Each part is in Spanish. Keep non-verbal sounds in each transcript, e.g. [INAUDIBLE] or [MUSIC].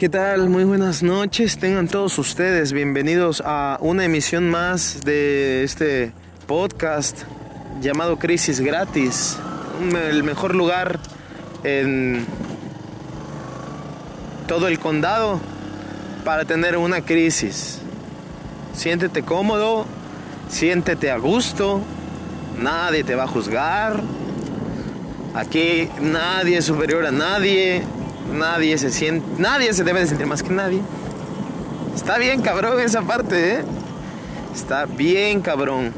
¿Qué tal? Muy buenas noches. Tengan todos ustedes bienvenidos a una emisión más de este podcast llamado Crisis Gratis. El mejor lugar en todo el condado para tener una crisis. Siéntete cómodo, siéntete a gusto, nadie te va a juzgar. Aquí nadie es superior a nadie, Nadie se siente, nadie se debe de sentir más que nadie. Está bien cabrón esa parte, ¿eh? Está bien cabrón.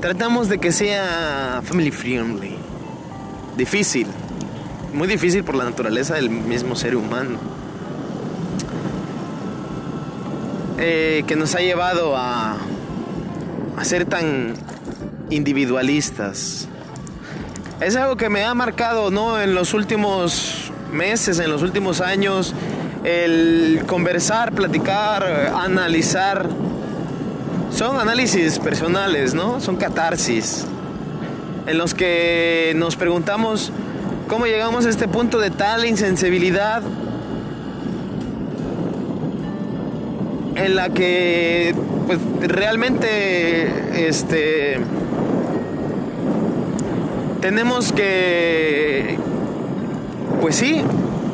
Tratamos de que sea family friendly. Difícil. Muy difícil por la naturaleza del mismo ser humano. Eh, que nos ha llevado a, a ser tan individualistas. Es algo que me ha marcado, ¿no? En los últimos meses, en los últimos años, el conversar, platicar, analizar, son análisis personales, ¿no? Son catarsis, en los que nos preguntamos cómo llegamos a este punto de tal insensibilidad en la que pues realmente este tenemos que pues sí,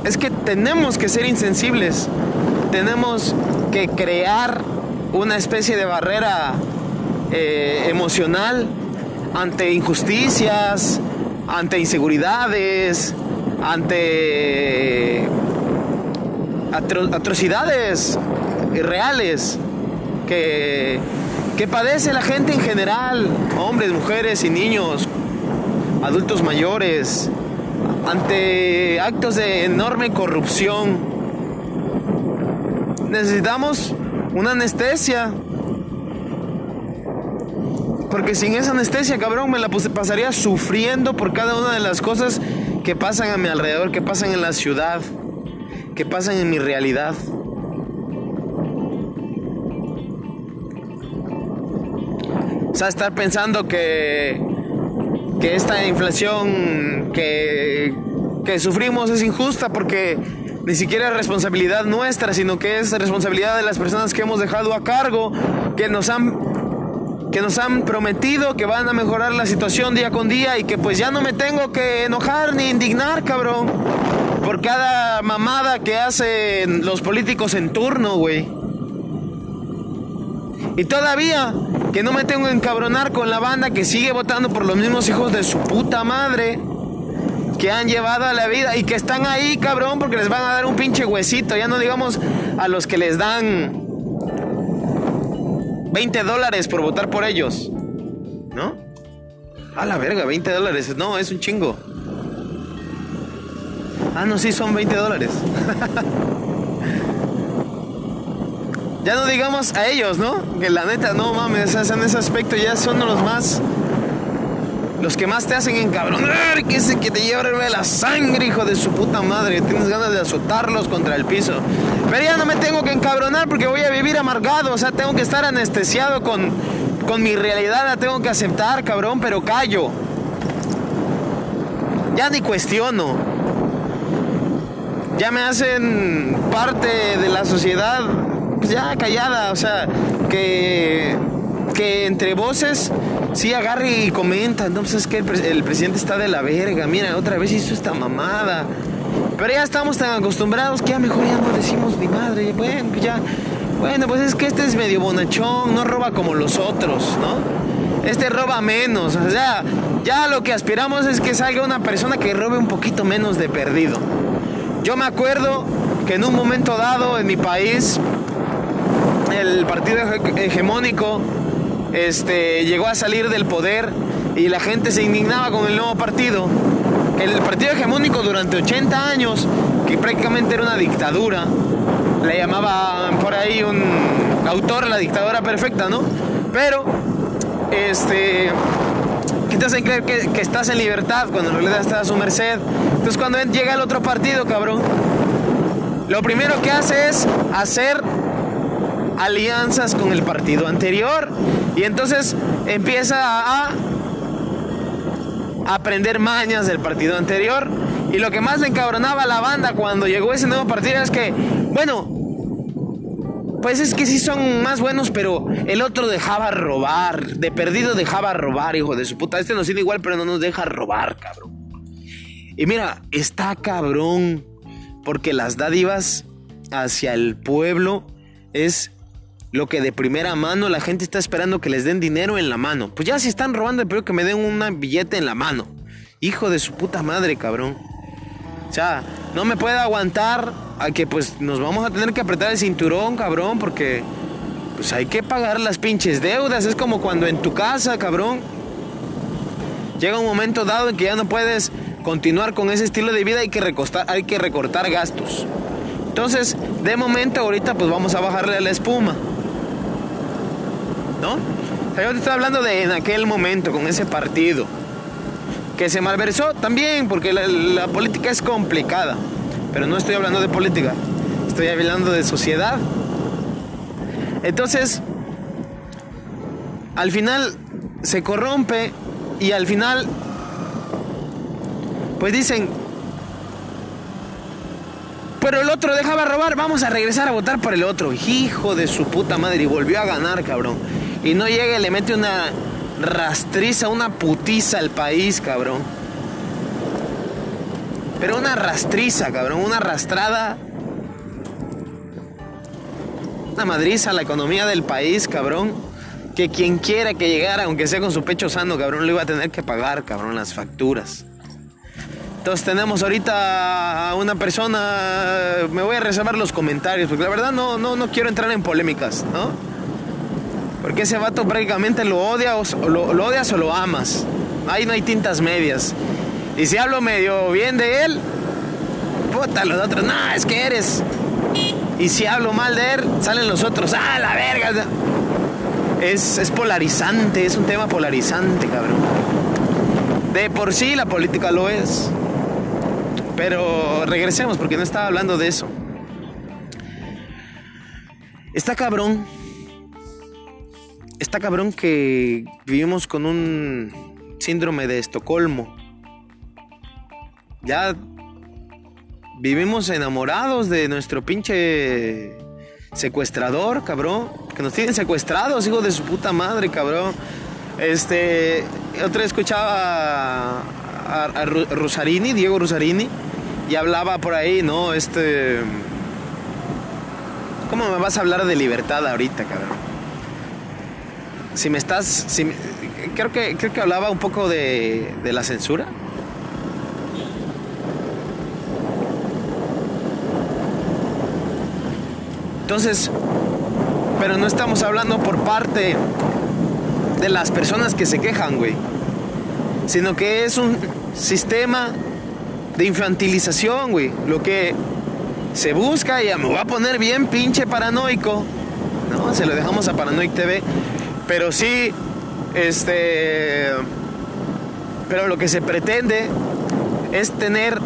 es que tenemos que ser insensibles, tenemos que crear una especie de barrera eh, emocional ante injusticias, ante inseguridades, ante atrocidades reales que, que padece la gente en general, hombres, mujeres y niños, adultos mayores, ante actos de enorme corrupción. Necesitamos una anestesia. Porque sin esa anestesia, cabrón, me la pasaría sufriendo por cada una de las cosas que pasan a mi alrededor, que pasan en la ciudad, que pasan en mi realidad. O sea, estar pensando que que esta inflación que, que sufrimos es injusta porque ni siquiera es responsabilidad nuestra, sino que es responsabilidad de las personas que hemos dejado a cargo, que nos han que nos han prometido que van a mejorar la situación día con día y que pues ya no me tengo que enojar ni indignar, cabrón, por cada mamada que hacen los políticos en turno, güey. Y todavía que no me tengo que encabronar con la banda que sigue votando por los mismos hijos de su puta madre que han llevado a la vida y que están ahí, cabrón, porque les van a dar un pinche huesito. Ya no digamos a los que les dan 20 dólares por votar por ellos. ¿No? A la verga, 20 dólares. No, es un chingo. Ah, no, sí, son 20 dólares. [LAUGHS] Ya no digamos a ellos, ¿no? Que la neta, no mames, en ese aspecto ya son los más. Los que más te hacen encabronar, que ese que te lleva la sangre, hijo de su puta madre. Tienes ganas de azotarlos contra el piso. Pero ya no me tengo que encabronar porque voy a vivir amargado. O sea, tengo que estar anestesiado con, con mi realidad. La tengo que aceptar, cabrón, pero callo. Ya ni cuestiono. Ya me hacen parte de la sociedad pues ya callada, o sea, que, que entre voces sí agarre y comenta, no, pues es que el, presidente está de la verga, mira, otra vez hizo esta mamada. Pero ya estamos tan acostumbrados que ya mejor ya no decimos ni madre, bueno, pues ya, bueno, pues es que este es medio bonachón, no roba como los otros, ¿no? Este roba menos, o sea, ya lo que aspiramos es que salga una persona que robe un poquito menos de perdido. Yo me acuerdo que en un momento dado en mi país el partido hegemónico este, llegó a salir del poder y la gente se indignaba con el nuevo partido. El partido hegemónico durante 80 años, que prácticamente era una dictadura, le llamaban por ahí un autor la dictadura perfecta, ¿no? Pero, este, te hacen creer que, que, estás en libertad cuando en realidad estás a su merced. Entonces cuando llega el otro partido, cabrón, lo primero que hace es hacer alianzas con el partido anterior. Y entonces empieza a aprender mañas del partido anterior. Y lo que más le encabronaba a la banda cuando llegó ese nuevo partido es que, bueno, pues es que sí son más buenos, pero el otro dejaba robar. De perdido dejaba robar, hijo de su puta. Este nos tiene igual, pero no nos deja robar, cabrón. Y mira, está cabrón. Porque las dádivas hacia el pueblo es lo que de primera mano la gente está esperando que les den dinero en la mano. Pues ya si están robando, espero que me den un billete en la mano. Hijo de su puta madre, cabrón. O sea, no me puede aguantar a que pues nos vamos a tener que apretar el cinturón, cabrón, porque pues hay que pagar las pinches deudas. Es como cuando en tu casa, cabrón, llega un momento dado en que ya no puedes continuar con ese estilo de vida, hay que, recostar, hay que recortar gastos. Entonces, de momento ahorita pues vamos a bajarle a la espuma. ¿No? yo te estoy hablando de en aquel momento, con ese partido. Que se malversó también, porque la, política es complicada. Pero no estoy hablando de política, estoy hablando de sociedad. Entonces, al final se corrompe y al final, pues dicen, pero el otro dejaba robar, vamos a regresar a votar por el otro. Hijo de su puta madre, y volvió a ganar, cabrón. Y no llega y le mete una rastriza, una putiza al país, cabrón. Pero una rastriza, cabrón, una arrastrada. Una madriza a la economía del país, cabrón. Que quien quiera que llegara, aunque sea con su pecho sano, cabrón, lo iba a tener que pagar, cabrón, las facturas. Entonces tenemos ahorita a una persona, me voy a reservar los comentarios, porque la verdad no, no, no quiero entrar en polémicas, ¿no? Porque ese vato prácticamente lo, odia o, lo, odias o lo amas. Ahí no hay tintas medias. Y si hablo medio bien de él, puta, los otros, no, es que eres. Y si hablo mal de él, salen los otros, ah, la verga. Es, es polarizante, es un tema polarizante, cabrón. De por sí la política lo es. Pero regresemos porque no estaba hablando de eso. Está cabrón está cabrón que vivimos con un síndrome de Estocolmo. Ya vivimos enamorados de nuestro pinche secuestrador, cabrón. Que nos tienen secuestrados, hijo de su puta madre, cabrón. Este, otra escuchaba a, a, Rosarini, Diego Rosarini, y hablaba por ahí, ¿no? Este... ¿Cómo me vas a hablar de libertad ahorita, cabrón? Si me estás. creo, que, creo que hablaba un poco de, de la censura. Entonces, pero no estamos hablando por parte de las personas que se quejan, güey. Sino que es un sistema de infantilización, güey. Lo que se busca, y me voy a poner bien pinche paranoico. No, se lo dejamos a Paranoic TV. Pero sí, este. Pero lo que se pretende es tener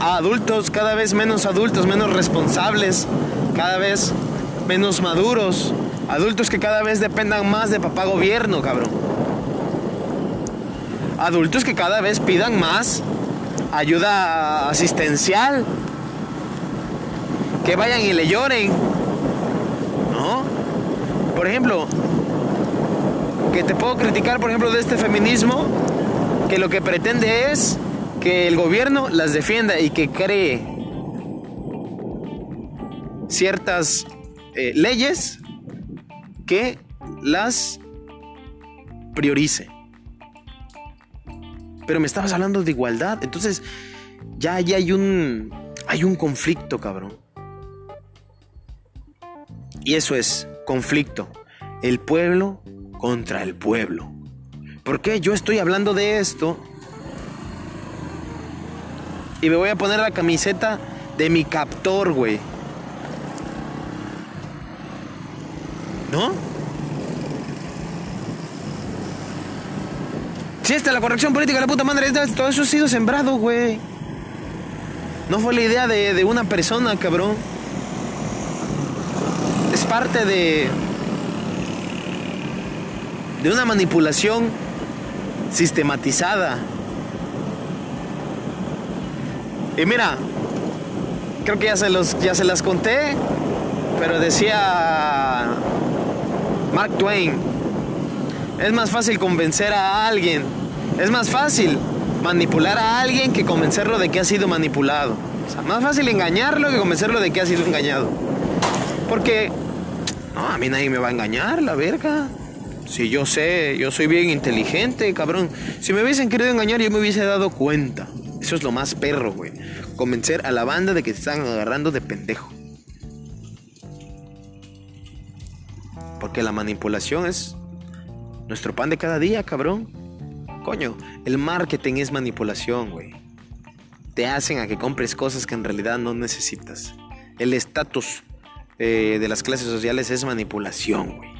a adultos cada vez menos adultos, menos responsables, cada vez menos maduros, adultos que cada vez dependan más de papá gobierno, cabrón. Adultos que cada vez pidan más ayuda asistencial, que vayan y le lloren, ¿no? Por ejemplo, que te puedo criticar, por ejemplo, de este feminismo, que lo que pretende es que el gobierno las defienda y que cree ciertas eh, leyes que las priorice. Pero me estabas hablando de igualdad, entonces ya, ya hay un hay un conflicto, cabrón. Y eso es conflicto. El pueblo contra el pueblo. ¿Por qué yo estoy hablando de esto? Y me voy a poner la camiseta de mi captor, güey. ¿No? Si esta la corrección política, la puta madre, todo eso ha sido sembrado, güey. No fue la idea de, de una persona, cabrón. Es parte de, de una manipulación sistematizada. Y mira, creo que ya se, los, ya se las conté, pero decía Mark Twain, es más fácil convencer a alguien, es más fácil manipular a alguien que convencerlo de que ha sido manipulado. O sea, más fácil engañarlo que convencerlo de que ha sido engañado. Porque, no, a mí nadie me va a engañar, la verga. Si yo sé, yo soy bien inteligente, cabrón. Si me hubiesen querido engañar, yo me hubiese dado cuenta. Eso es lo más perro, güey. Convencer a la banda de que te están agarrando de pendejo. Porque la manipulación es nuestro pan de cada día, cabrón. Coño, el marketing es manipulación, güey. Te hacen a que compres cosas que en realidad no necesitas. El estatus eh, de las clases sociales es manipulación, güey.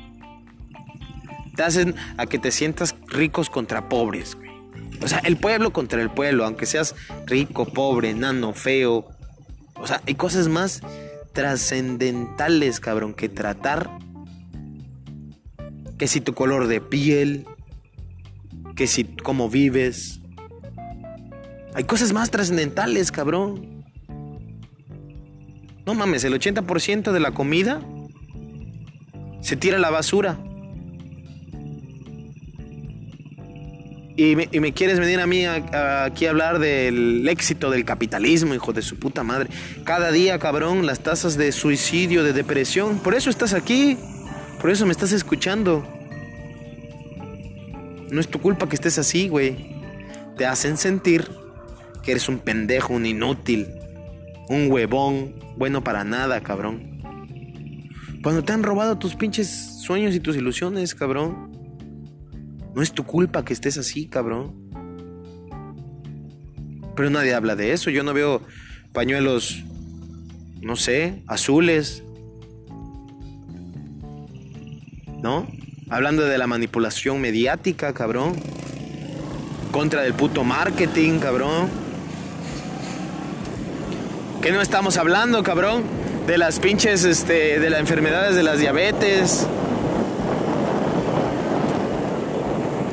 Te hacen a que te sientas ricos contra pobres. O sea, el pueblo contra el pueblo, aunque seas rico, pobre, enano, feo. O sea, hay cosas más trascendentales, cabrón, que tratar. Que si tu color de piel, que si cómo vives. Hay cosas más trascendentales, cabrón. No mames, el 80% de la comida se tira a la basura. Y me, quieres venir a mí aquí a hablar del éxito del capitalismo, hijo de su puta madre. Cada día, cabrón, las tasas de suicidio, de depresión. Por eso estás aquí. Por eso me estás escuchando. No es tu culpa que estés así, güey. Te hacen sentir que eres un pendejo, un inútil, un huevón, bueno para nada, cabrón. Cuando te han robado tus pinches sueños y tus ilusiones, cabrón. No es tu culpa que estés así, cabrón. Pero nadie habla de eso. Yo no veo pañuelos, no sé, azules. ¿No? Hablando de la manipulación mediática, cabrón. Contra del puto marketing, cabrón. ¿Qué no estamos hablando, cabrón? De las pinches, este, de las enfermedades de las diabetes,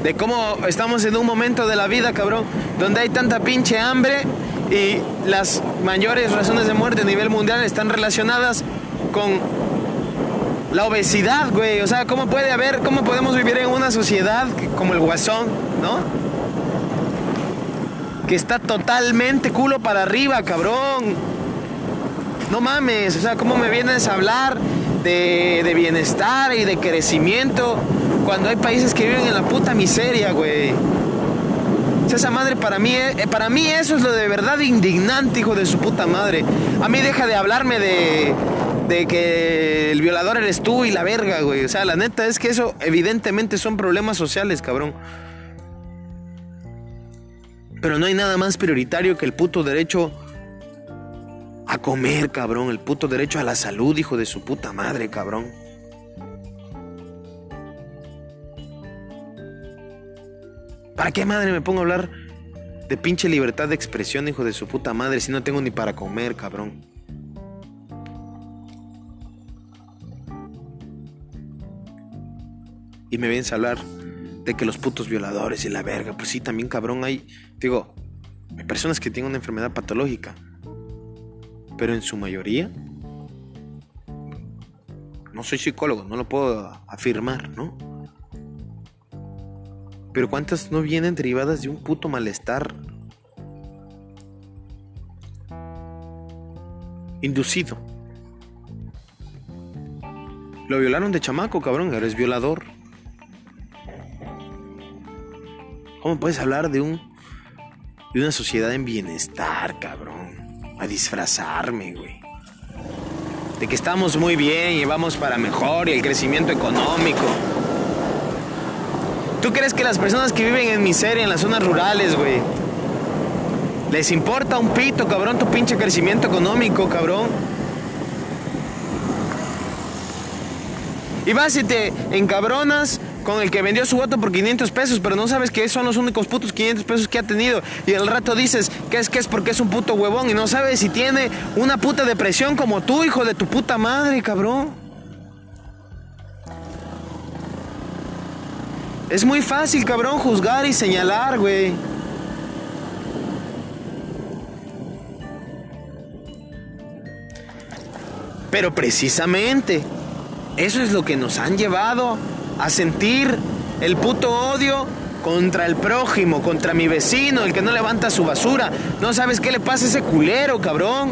de cómo estamos en un momento de la vida, cabrón, donde hay tanta pinche hambre y las mayores razones de muerte a nivel mundial están relacionadas con la obesidad, güey. O sea, ¿cómo puede haber, cómo podemos vivir en una sociedad como el guasón, ¿no? Que está totalmente culo para arriba, cabrón. No mames, o sea, ¿cómo me vienes a hablar de, de bienestar y de crecimiento? Cuando hay países que viven en la puta miseria, güey. esa madre para mí, eh, para mí eso es lo de verdad indignante, hijo de su puta madre. A mí deja de hablarme de, de que el violador eres tú y la verga, güey. O sea, la neta es que eso evidentemente son problemas sociales, cabrón. Pero no hay nada más prioritario que el puto derecho a comer, cabrón. El puto derecho a la salud, hijo de su puta madre, cabrón. ¿Para qué madre me pongo a hablar de pinche libertad de expresión, hijo de su puta madre, si no tengo ni para comer, cabrón? Y me vienes a hablar de que los putos violadores y la verga, pues sí, también cabrón hay, digo, hay personas que tienen una enfermedad patológica, pero en su mayoría, no soy psicólogo, no lo puedo afirmar, ¿no? Pero ¿cuántas no vienen derivadas de un puto malestar inducido? Lo violaron de chamaco, cabrón, eres violador. ¿Cómo puedes hablar de un de una sociedad en bienestar, cabrón? A disfrazarme, güey. De que estamos muy bien y vamos para mejor y el crecimiento económico. ¿Tú crees que las personas que viven en miseria en las zonas rurales, güey, les importa un pito, cabrón, tu pinche crecimiento económico, cabrón? Y vas y te encabronas con el que vendió su voto por 500 pesos, pero no sabes que son los únicos putos 500 pesos que ha tenido. Y al rato dices que es que es porque es un puto huevón y no sabes si tiene una puta depresión como tú, hijo de tu puta madre, cabrón. Es muy fácil, cabrón, juzgar y señalar, güey. Pero precisamente, eso es lo que nos han llevado a sentir el puto odio contra el prójimo, contra mi vecino, el que no levanta su basura. No sabes qué le pasa a ese culero, cabrón.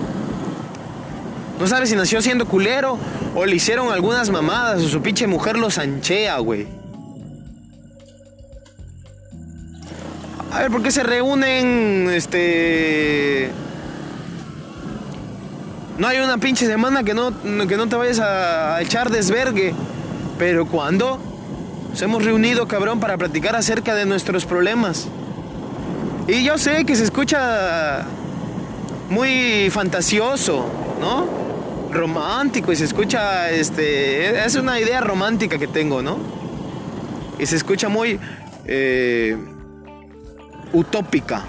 No sabes si nació siendo culero o le hicieron algunas mamadas o su pinche mujer lo sanchea, güey. A ver, ¿por qué se reúnen, este... No hay una pinche semana que no, que no te vayas a echar desvergue. Pero cuando nos hemos reunido, cabrón, para platicar acerca de nuestros problemas. Y yo sé que se escucha muy fantasioso, ¿no? Romántico y se escucha, este, es una idea romántica que tengo, ¿no? Y se escucha muy eh, utópica.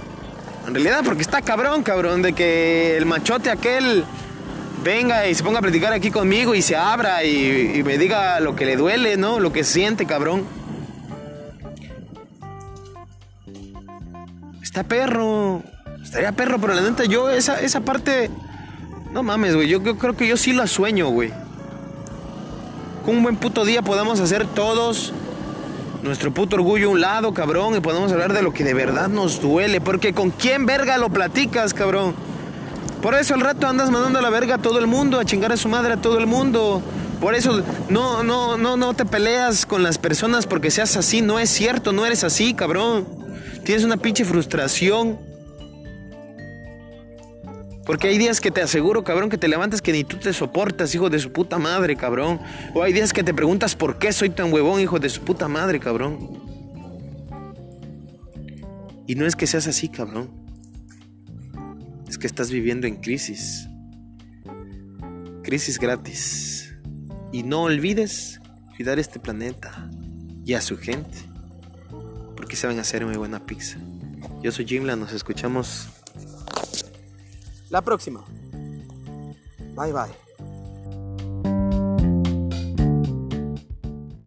En realidad, porque está cabrón, cabrón, de que el machote aquel venga y se ponga a platicar aquí conmigo y se abra y, me diga lo que le duele, ¿no? Lo que siente, cabrón. Está perro. Estaría perro, pero la neta, yo esa, esa parte... No mames, güey. Yo, creo que yo sí la sueño, güey. Con un buen puto día podamos hacer todos nuestro puto orgullo a un lado, cabrón, y podemos hablar de lo que de verdad nos duele. Porque con quién verga lo platicas, cabrón. Por eso al rato andas mandando a la verga a todo el mundo, a chingar a su madre a todo el mundo. Por eso no, no, no, no te peleas con las personas porque seas así. No es cierto, no eres así, cabrón. Tienes una pinche frustración. Porque hay días que te aseguro, cabrón, que te levantas que ni tú te soportas, hijo de su puta madre, cabrón. O hay días que te preguntas por qué soy tan huevón, hijo de su puta madre, cabrón. Y no es que seas así, cabrón es que estás viviendo en crisis. Crisis gratis. Y no olvides cuidar este planeta y a su gente. Porque saben hacer muy buena pizza. Yo soy Jimla, nos escuchamos la próxima. Bye bye.